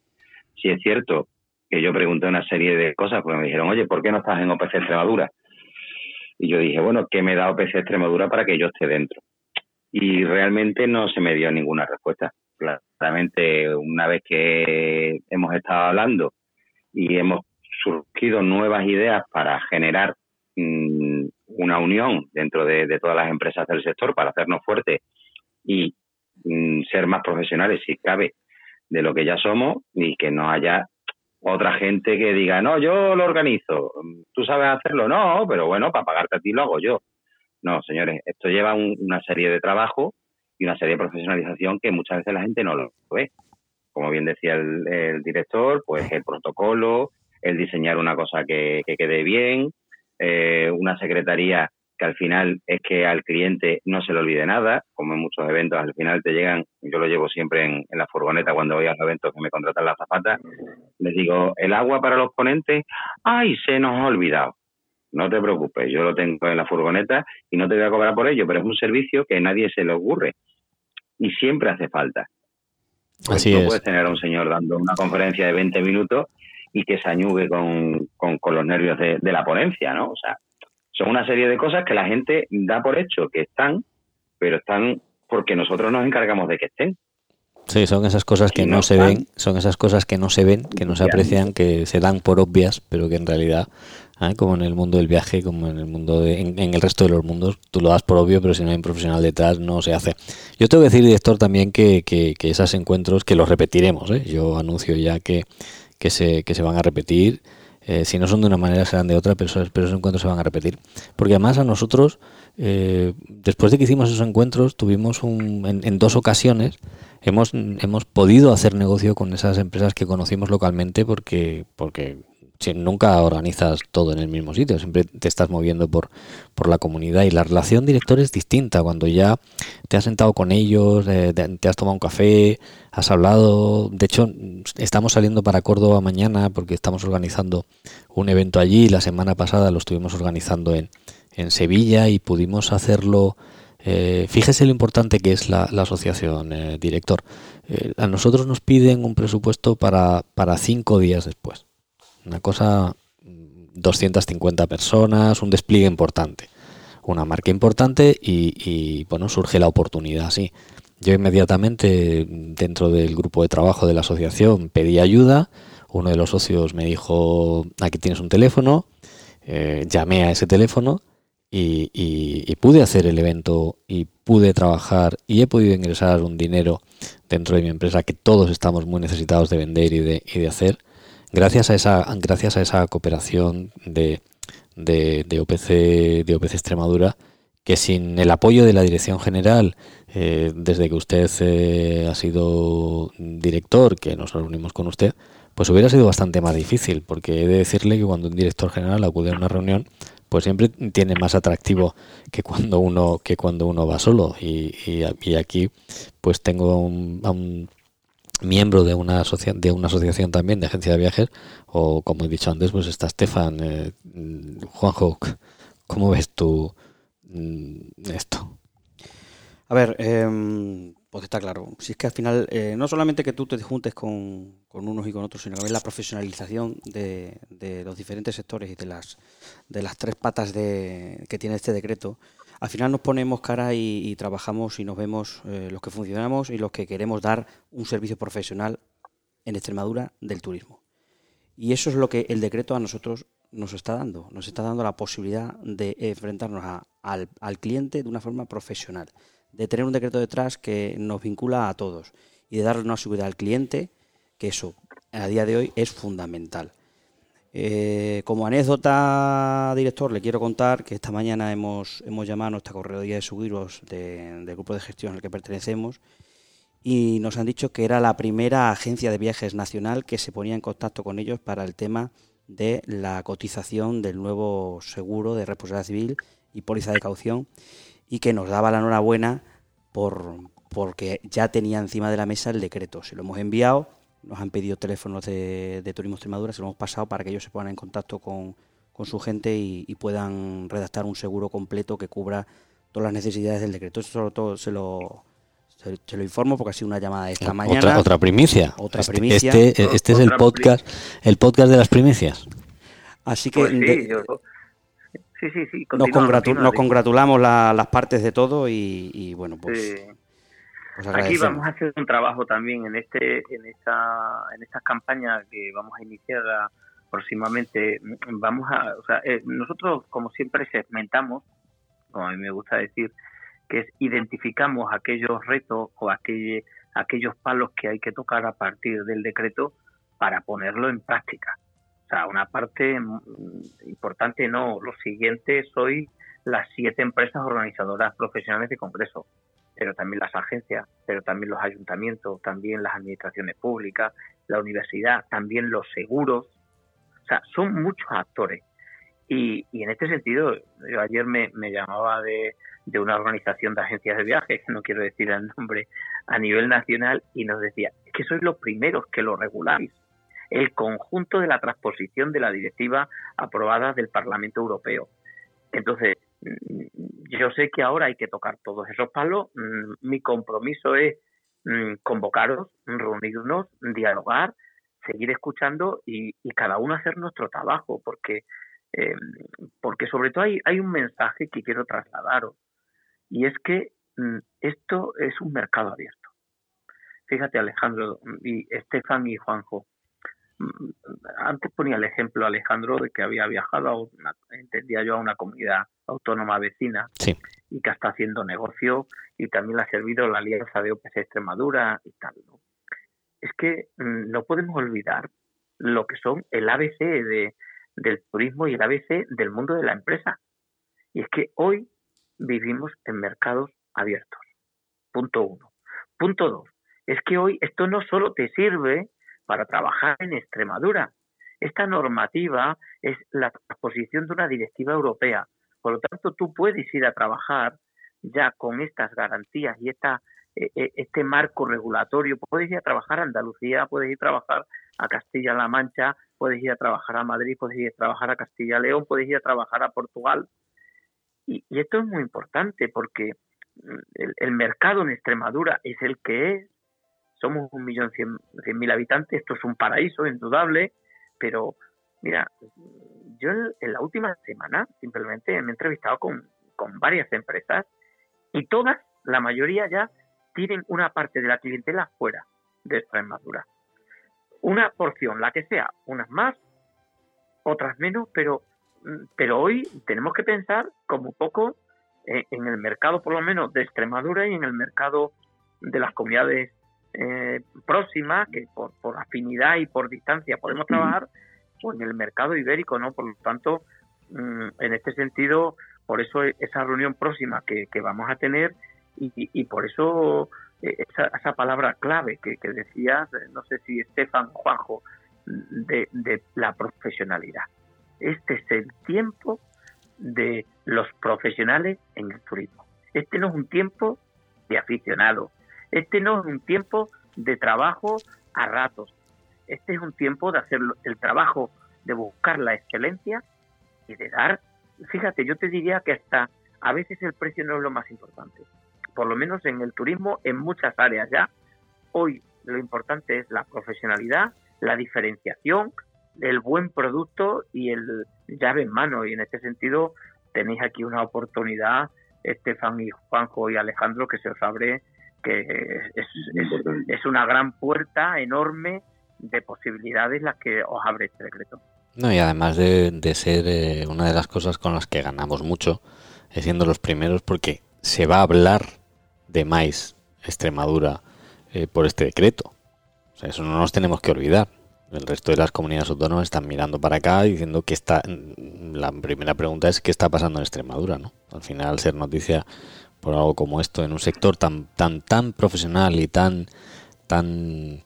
Si es cierto que yo pregunté una serie de cosas, pues me dijeron, oye, ¿por qué no estás en OPC Extremadura? Y yo dije, bueno, ¿qué me da OPC Extremadura para que yo esté dentro? Y realmente no se me dio ninguna respuesta. Claramente, una vez que hemos estado hablando y hemos surgido nuevas ideas para generar mm, una unión dentro de, todas las empresas del sector para hacernos fuertes y mm, ser más profesionales, si cabe, de lo que ya somos y que no haya otra gente que diga, no, yo lo organizo, tú sabes hacerlo, no, pero bueno, para pagarte a ti lo hago yo. No, señores, esto lleva una serie de trabajo y una serie de profesionalización que muchas veces la gente no lo ve. Como bien decía el, director, pues el protocolo, el diseñar una cosa que, que quede bien, eh, una secretaría que al final es que al cliente no se le olvide nada, como en muchos eventos, al final te llegan, yo lo llevo siempre en, la furgoneta cuando voy a los eventos que me contratan la zapata, les digo, el agua para los ponentes, ay, se nos ha olvidado. No te preocupes, yo lo tengo en la furgoneta y no te voy a cobrar por ello, pero es un servicio que a nadie se le ocurre y siempre hace falta. Así no puedes tener a un señor dando una conferencia de 20 minutos y que se añugue con, con, los nervios de, de la ponencia, ¿no? O sea, son una serie de cosas que la gente da por hecho que están, pero están porque nosotros nos encargamos de que estén. Sí, son esas cosas que no, se ven, son esas cosas que no se ven, que no se aprecian, que se dan por obvias, pero que en realidad, ¿eh? como en el mundo del viaje, como en el mundo de, en, el resto de los mundos, tú lo das por obvio, pero si no hay un profesional detrás no se hace. Yo tengo que decir, director, también que, que, que esos encuentros, que los repetiremos, ¿eh? yo anuncio ya que, que, se, que se van a repetir eh, si no son de una manera, serán de otra, pero esos, pero esos encuentros se van a repetir. Porque además a nosotros, eh, después de que hicimos esos encuentros, tuvimos un, en, dos ocasiones, hemos, hemos podido hacer negocio con esas empresas que conocimos localmente porque, porque nunca organizas todo en el mismo sitio, siempre te estás moviendo por, por la comunidad y la relación director es distinta cuando ya te has sentado con ellos, eh, te has tomado un café, has hablado, de hecho estamos saliendo para Córdoba mañana porque estamos organizando un evento allí, la semana pasada lo estuvimos organizando en, en Sevilla y pudimos hacerlo eh, fíjese lo importante que es la, asociación, eh, director. a nosotros nos piden un presupuesto para, para cinco días después. Una cosa, 250 personas, un despliegue importante, una marca importante y, bueno, surge la oportunidad, sí. Yo inmediatamente dentro del grupo de trabajo de la asociación pedí ayuda, uno de los socios me dijo, aquí tienes un teléfono, eh, llamé a ese teléfono y, pude hacer el evento y pude trabajar y he podido ingresar un dinero dentro de mi empresa que todos estamos muy necesitados de vender y de, y de hacer. Gracias a esa, gracias a esa cooperación de, de, OPC, de OPC Extremadura, que sin el apoyo de la Dirección General, eh, desde que usted eh, ha sido director, que nos reunimos con usted, pues hubiera sido bastante más difícil, porque he de decirle que cuando un director general acude a una reunión, pues siempre tiene más atractivo que cuando uno que cuando uno va solo. Y, y, aquí pues tengo un, un miembro de una de una asociación también de agencia de viajes o como he dicho antes pues está Estefan eh, Juanjo cómo ves tú mm, esto a ver eh, pues está claro. Si es que al final, eh, no solamente que tú te juntes con, unos y con otros, sino que la profesionalización de, los diferentes sectores y de las, de las tres patas de, que tiene este decreto, al final nos ponemos cara y, trabajamos y nos vemos eh, los que funcionamos y los que queremos dar un servicio profesional en Extremadura del turismo. Y eso es lo que el decreto a nosotros nos está dando. Nos está dando la posibilidad de enfrentarnos al, al cliente de una forma profesional de tener un decreto detrás que nos vincula a todos y de darle una seguridad al cliente, que eso a día de hoy es fundamental. Eh, como anécdota, director, le quiero contar que esta mañana hemos, hemos llamado a nuestra correduría de seguros del grupo de gestión al que pertenecemos y nos han dicho que era la primera agencia de viajes nacional que se ponía en contacto con ellos para el tema de la cotización del nuevo seguro de responsabilidad civil y póliza de caución y que nos daba la enhorabuena por, porque ya tenía encima de la mesa el decreto. Se lo hemos enviado, nos han pedido teléfonos de, Turismo Extremadura, se lo hemos pasado para que ellos se pongan en contacto con, su gente y, puedan redactar un seguro completo que cubra todas las necesidades del decreto. Eso sobre todo se lo, se, lo informo porque ha sido una llamada esta mañana. Otra, otra primicia. Otra este, primicia. Este, este es el podcast, el podcast de las primicias. Así que pues Sí, sí, sí. nos, congratulamos las partes de todo y, bueno, pues, pues Aquí vamos a hacer un trabajo también en este, en esta, en estas campañas que vamos a iniciar próximamente. Vamos a, o sea, eh, nosotros como siempre segmentamos, como a mí me gusta decir, que es identificamos aquellos retos o aquellos, aquellos palos que hay que tocar a partir del decreto para ponerlo en práctica sea, una parte mm, importante no. Lo siguiente soy las siete empresas organizadoras profesionales de congreso, pero también las agencias, pero también los ayuntamientos, también las administraciones públicas, la universidad, también los seguros. O sea, son muchos actores. Y, en este sentido, yo ayer me, llamaba de, una organización de agencias de viajes, no quiero decir el nombre, a nivel nacional, y nos decía, es que sois los primeros que lo reguláis el conjunto de la transposición de la directiva aprobada del Parlamento Europeo. Entonces, yo sé que ahora hay que tocar todos esos palos. Mm, mi compromiso es mm, convocaros, reunirnos, dialogar, seguir escuchando y, cada uno hacer nuestro trabajo, porque, eh, porque sobre todo hay, hay un mensaje que quiero trasladaros, y es que esto es un mercado abierto. Fíjate Alejandro y Estefan y Juanjo, antes ponía el ejemplo Alejandro de que había viajado a una, entendía yo a una comunidad autónoma vecina y que está haciendo negocio y también le ha servido la alianza de OPC Extremadura y tal. ¿no? Es que mm, no podemos olvidar lo que son el ABC de, del turismo y el ABC del mundo de la empresa. Y es que hoy vivimos en mercados abiertos. Punto uno. Punto dos. Es que hoy esto no solo te sirve para trabajar en Extremadura. Esta normativa es la transposición de una directiva europea. Por lo tanto, tú puedes ir a trabajar ya con estas garantías y esta, e, e, este marco regulatorio. Puedes ir a trabajar a Andalucía, puedes ir a trabajar a Castilla-La Mancha, puedes ir a trabajar a Madrid, puedes ir a trabajar a Castilla-León, puedes ir a trabajar a Portugal. Y, esto es muy importante porque el, mercado en Extremadura es el que es, somos un millón cien, mil habitantes, esto es un paraíso indudable, pero mira, yo en la última semana simplemente me he entrevistado con, con varias empresas y todas, la mayoría ya, tienen una parte de la clientela fuera de Extremadura. Una porción, la que sea, unas más, otras menos, pero pero hoy tenemos que pensar como poco en el mercado, por lo menos, de Extremadura y en el mercado de las comunidades eh, próximas, que por, por, afinidad y por distancia podemos trabajar, o en el mercado ibérico, ¿no? Por lo tanto, mm, en este sentido, por eso esa reunión próxima que, vamos a tener y, y por eso eh, esa, esa, palabra clave que, que decías, no sé si Estefan Juanjo, de, de la profesionalidad. Este es el tiempo de los profesionales en el turismo. Este no es un tiempo de aficionados. Este no es un tiempo de trabajo a ratos. Este es un tiempo de hacer el trabajo, de buscar la excelencia y de dar, fíjate, yo te diría que hasta a veces el precio no es lo más importante. Por lo menos en el turismo, en muchas áreas ya, hoy lo importante es la profesionalidad, la diferenciación, el buen producto y el llave en mano. Y en este sentido tenéis aquí una oportunidad, Estefan y Juanjo y Alejandro, que se os abre, que es, es, una gran puerta enorme de posibilidades las que os abre este decreto. No, y además de, de ser eh, una de las cosas con las que ganamos mucho, es siendo los primeros, porque se va a hablar de más Extremadura eh, por este decreto. O sea, eso no nos tenemos que olvidar. El resto de las comunidades autónomas están mirando para acá diciendo que está. La primera pregunta es qué está pasando en Extremadura, ¿no? Al final, ser noticia por algo como esto en un sector tan tan tan profesional y tan tan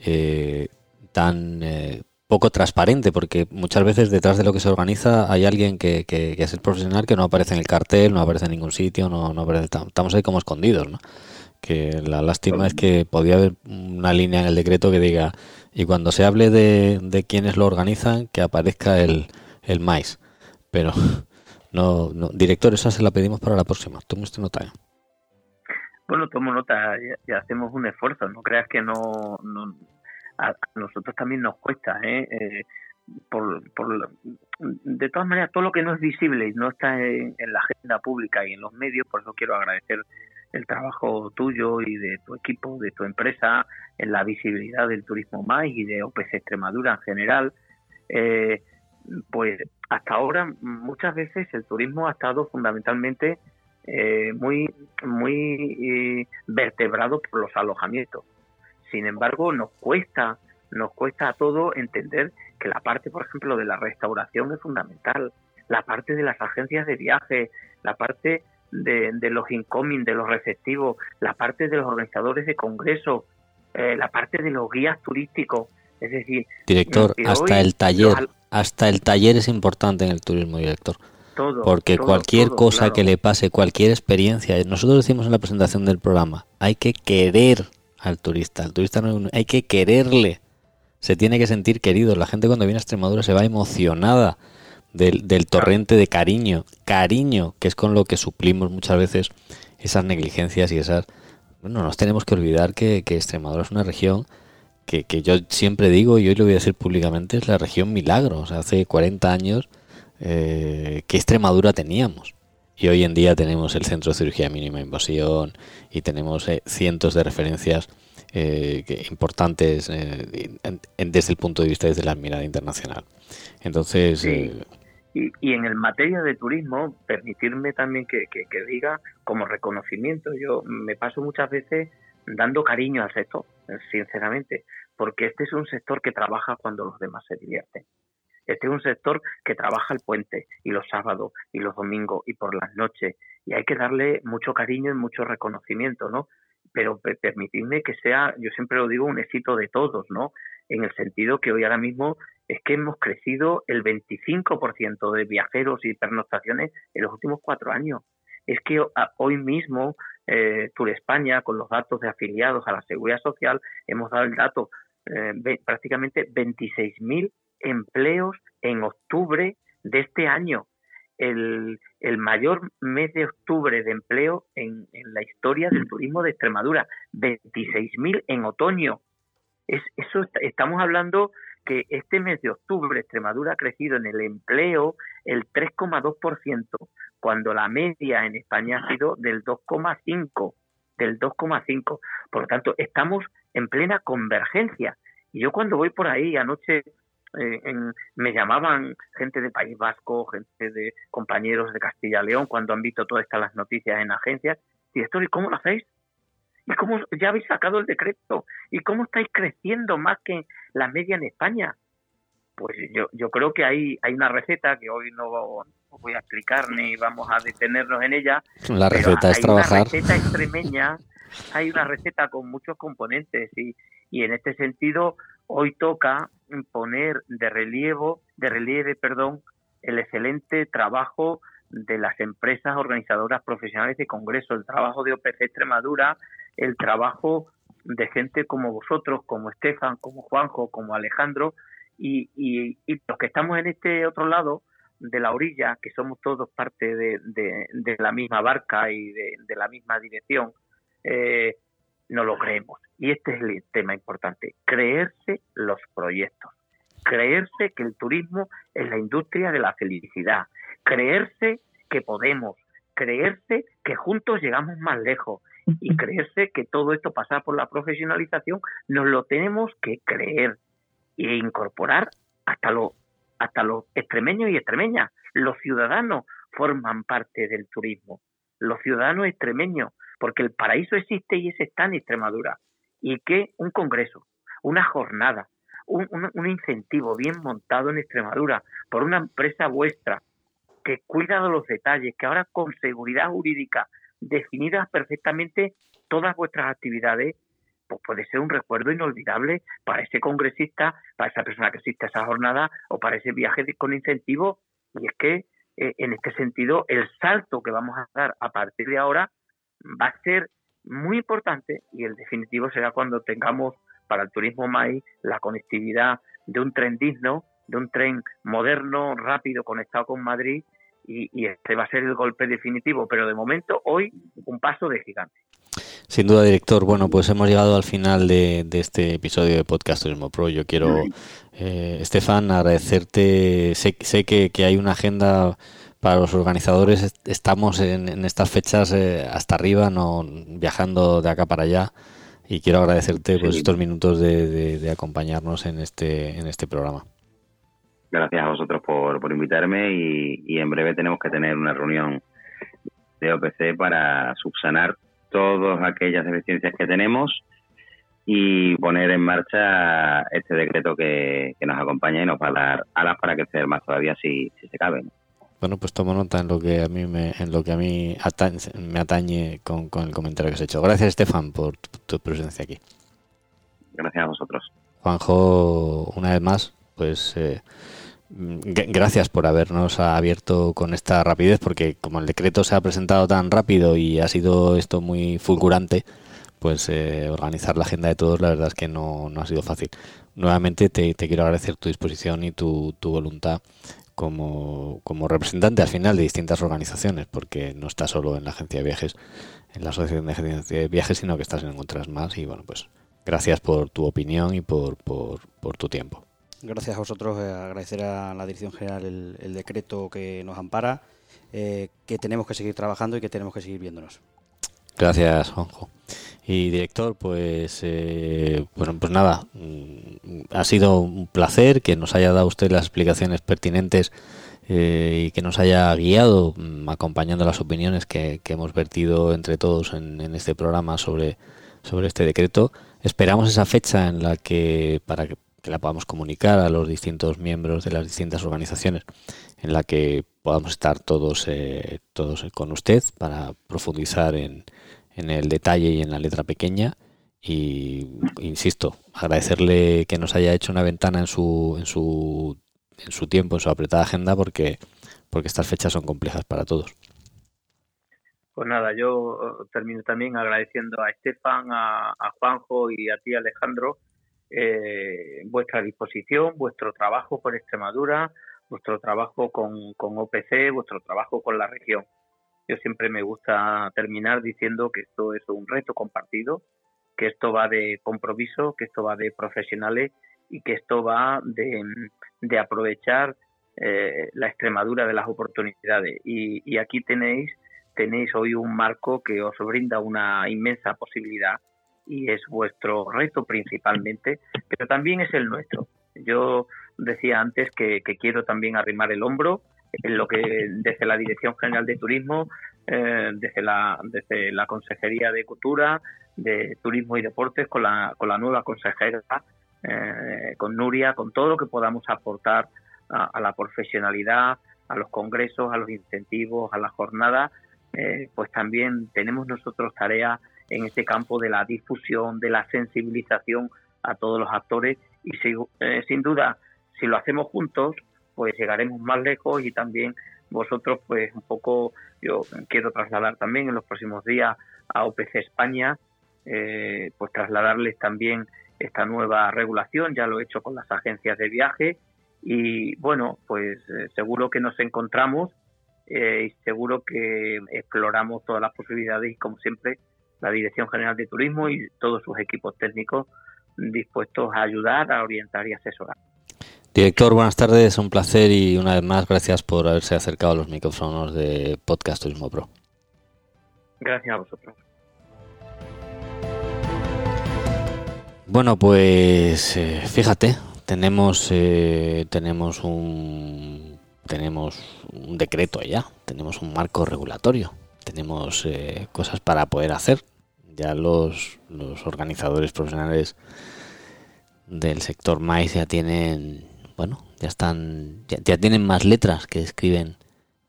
eh, tan eh, poco transparente, porque muchas veces detrás de lo que se organiza hay alguien que, que, es el profesional que no aparece en el cartel, no aparece en ningún sitio, no, no aparece, estamos ahí como escondidos, ¿no? Que la lástima es que podía haber una línea en el decreto que diga y cuando se hable de, de quienes lo organizan, que aparezca el, el MAIS. Pero, no, no, director, esa se la pedimos para la próxima. Tome usted nota. ¿eh? Bueno, tomo nota y, hacemos un esfuerzo. No creas que no, no a, nosotros también nos cuesta, ¿eh? eh por, por, de todas maneras, todo lo que no es visible y no está en, en, la agenda pública y en los medios, por eso quiero agradecer el trabajo tuyo y de tu equipo, de tu empresa, en la visibilidad del turismo más y de OPC Extremadura en general, eh, pues hasta ahora muchas veces el turismo ha estado fundamentalmente eh, muy muy eh, vertebrado por los alojamientos. Sin embargo, nos cuesta nos cuesta a todo entender que la parte, por ejemplo, de la restauración es fundamental, la parte de las agencias de viaje, la parte de, de los incoming, de los receptivos, la parte de los organizadores de congresos, eh, la parte de los guías turísticos. Es decir, director, hasta el taller, hasta el taller es importante en el turismo, director. Todo, porque cualquier cosa que le pase, cualquier experiencia, nosotros decimos en la presentación del programa, hay que querer al turista, al turista no, hay que quererle, se tiene que sentir querido, la gente cuando viene a Extremadura se va emocionada del, torrente de cariño, cariño, que es con lo que suplimos muchas veces esas negligencias y esas... Bueno, nos tenemos que olvidar que, Extremadura es una región que, yo siempre digo, y hoy lo voy a decir públicamente, es la región milagro. O sea, hace 40 años, eh, ¿qué Extremadura teníamos? Y hoy en día tenemos el Centro de Cirugía Mínima Invasión y tenemos eh, cientos de referencias eh, importantes desde el punto de vista desde la mirada internacional. Entonces, y, en el materia de turismo, permitirme también que, diga como reconocimiento, yo me paso muchas veces dando cariño al sector, sinceramente, porque este es un sector que trabaja cuando los demás se divierten. Este es un sector que trabaja el puente y los sábados y los domingos y por las noches y hay que darle mucho cariño y mucho reconocimiento, ¿no? Pero permitidme que sea, yo siempre lo digo, un éxito de todos, ¿no? En el sentido que hoy ahora mismo es que hemos crecido el 25% de viajeros y pernoctaciones en los últimos cuatro años. Es que hoy mismo eh, Tour España, con los datos de afiliados a la Seguridad Social, hemos dado el dato eh, prácticamente 26.000 empleos en octubre de este año. El, el, mayor mes de octubre de empleo en, en la historia del turismo de Extremadura, 26.000 en otoño. Es, eso estamos hablando que este mes de octubre Extremadura ha crecido en el empleo el 3,2%, cuando la media en España ha sido del 2,5%, del 2,5%. Por lo tanto, estamos en plena convergencia. Y yo cuando voy por ahí, anoche eh, me llamaban gente de País Vasco, gente de compañeros de Castilla León, cuando han visto todas estas las noticias en agencias. Y esto, ¿y cómo lo hacéis? ¿Y cómo ya habéis sacado el decreto? ¿Y cómo estáis creciendo más que la media en España? Pues yo, yo creo que hay, hay una receta que hoy no voy a explicar ni vamos a detenernos en ella. La receta es trabajar. Una receta extremeña, hay una receta con muchos componentes y, y en este sentido hoy toca poner de relieve, de relieve, perdón, el excelente trabajo de las empresas organizadoras profesionales de congreso, el trabajo de OPC Extremadura, el trabajo de gente como vosotros, como Estefan, como Juanjo, como Alejandro, y, y, los que estamos en este otro lado de la orilla, que somos todos parte de, de, la misma barca y de, la misma dirección, eh, no lo creemos. Y este es el tema importante, creerse los proyectos, creerse que el turismo es la industria de la felicidad, creerse que podemos, creerse que juntos llegamos más lejos y creerse que todo esto pasa por la profesionalización, nos lo tenemos que creer e incorporar hasta los hasta extremeños y extremeñas. Los ciudadanos forman parte del turismo, los ciudadanos extremeños, porque el paraíso existe y ese está en Extremadura. Y que un congreso, una jornada, un, un, incentivo bien montado en Extremadura por una empresa vuestra que cuida de los detalles, que ahora con seguridad jurídica definidas perfectamente todas vuestras actividades, pues puede ser un recuerdo inolvidable para ese congresista, para esa persona que asiste a esa jornada o para ese viaje con incentivo. Y es que eh, en este sentido el salto que vamos a dar a partir de ahora va a ser muy importante y el definitivo será cuando tengamos para el turismo MAI la conectividad de un tren digno, de un tren moderno, rápido, conectado con Madrid y, este va a ser el golpe definitivo, pero de momento hoy un paso de gigante. Sin duda, director. Bueno, pues hemos llegado al final de, este episodio de Podcast Turismo Pro. Yo quiero, eh, Estefan, agradecerte. Sé, sé que, hay una agenda para los organizadores. Estamos en, estas fechas eh, hasta arriba, no viajando de acá para allá. Y quiero agradecerte pues, estos minutos de, de acompañarnos en este, en este programa. Gracias a vosotros por, por invitarme y, en breve tenemos que tener una reunión de OPC para subsanar todas aquellas deficiencias que tenemos y poner en marcha este decreto que, nos acompaña y nos va a dar alas para crecer más todavía si, si se cabe. Bueno, pues tomo nota en lo que a mí me, en lo que a mí me atañe con, con, el comentario que has hecho. Gracias, Estefan, por tu presencia aquí. Gracias a vosotros. Juanjo, una vez más, pues eh, gracias por habernos abierto con esta rapidez, porque como el decreto se ha presentado tan rápido y ha sido esto muy fulgurante, pues eh, organizar la agenda de todos la verdad es que no, no ha sido fácil. Nuevamente te, quiero agradecer tu disposición y tu, tu voluntad como, como, representante al final de distintas organizaciones, porque no estás solo en la agencia de viajes, en la asociación de agencias de viajes, sino que estás en otras más y bueno, pues gracias por tu opinión y por, por tu tiempo. Gracias a vosotros, eh, agradecer a la Dirección General el, decreto que nos ampara, eh, que tenemos que seguir trabajando y que tenemos que seguir viéndonos. Gracias, Juanjo. Y director, pues eh, bueno, pues nada, mm, ha sido un placer que nos haya dado usted las explicaciones pertinentes y que nos haya guiado mm, acompañando las opiniones que, hemos vertido entre todos en, en, este programa sobre, sobre este decreto. Esperamos esa fecha en la que para que la podamos comunicar a los distintos miembros de las distintas organizaciones, en la que podamos estar todos, eh, todos con usted para profundizar en, en el detalle y en la letra pequeña. Y insisto, agradecerle que nos haya hecho una ventana en su, en su, en su tiempo, en su apretada agenda, porque, porque estas fechas son complejas para todos. Pues nada, yo termino también agradeciendo a Estefan, a, a Juanjo y a ti, Alejandro, eh, vuestra disposición, vuestro trabajo por Extremadura, vuestro trabajo con, con OPC, vuestro trabajo con la región. Yo siempre me gusta terminar diciendo que esto es un reto compartido, que esto va de compromiso, que esto va de profesionales y que esto va de, de aprovechar eh, la Extremadura de las oportunidades. Y, y aquí tenéis, tenéis hoy un marco que os brinda una inmensa posibilidad y es vuestro reto principalmente, pero también es el nuestro. Yo decía antes que, quiero también arrimar el hombro en lo que desde la Dirección General de Turismo, eh, desde, la, desde la Consejería de Cultura, de Turismo y Deportes, con la, con la nueva consejera, eh, con Nuria, con todo lo que podamos aportar a, la profesionalidad, a los congresos, a los incentivos, a la jornada, eh, pues también tenemos nosotros tarea en este campo de la difusión, de la sensibilización a todos los actores. Y sin duda si lo hacemos juntos, pues llegaremos más lejos y también vosotros, pues un poco, yo quiero trasladar también en los próximos días a OPC España, eh, pues trasladarles también esta nueva regulación, ya lo he hecho con las agencias de viaje y bueno, pues eh, seguro que nos encontramos eh, y seguro que exploramos todas las posibilidades y como siempre la Dirección General de Turismo y todos sus equipos técnicos dispuestos a ayudar, a orientar y asesorar. Director, buenas tardes, un placer y una vez más gracias por haberse acercado a los micrófonos de Podcast Turismo Pro. Gracias a vosotros. Bueno, pues eh, fíjate, tenemos eh, tenemos un tenemos un decreto ya, tenemos un marco regulatorio, tenemos eh, cosas para poder hacer. Ya los, los organizadores profesionales del sector maíz ya tienen bueno, ya están, ya, tienen más letras que escriben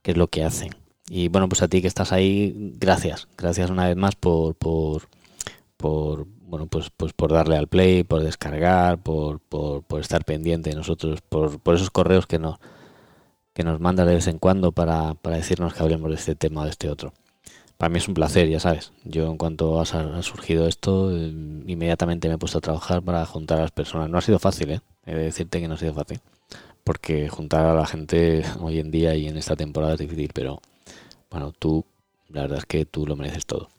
qué es lo que hacen. Y bueno, pues a ti que estás ahí, gracias, gracias una vez más por, por, por bueno, pues, pues por darle al play, por descargar, por, por, por estar pendiente de nosotros, por, por esos correos que nos, que nos manda de vez en cuando para, para decirnos que hablemos de este tema o de este otro. Para mí es un placer, ya sabes. Yo en cuanto ha, surgido esto, eh, inmediatamente me he puesto a trabajar para juntar a las personas. No ha sido fácil, ¿eh? He de decirte que no ha sido fácil. Porque juntar a la gente hoy en día y en esta temporada es difícil, pero bueno, tú, la verdad es que tú lo mereces todo.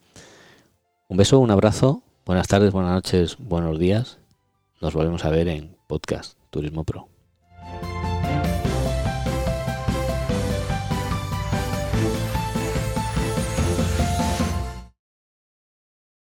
Un beso, un abrazo, buenas tardes, buenas noches, buenos días. Nos volvemos a ver en Podcast Turismo Pro.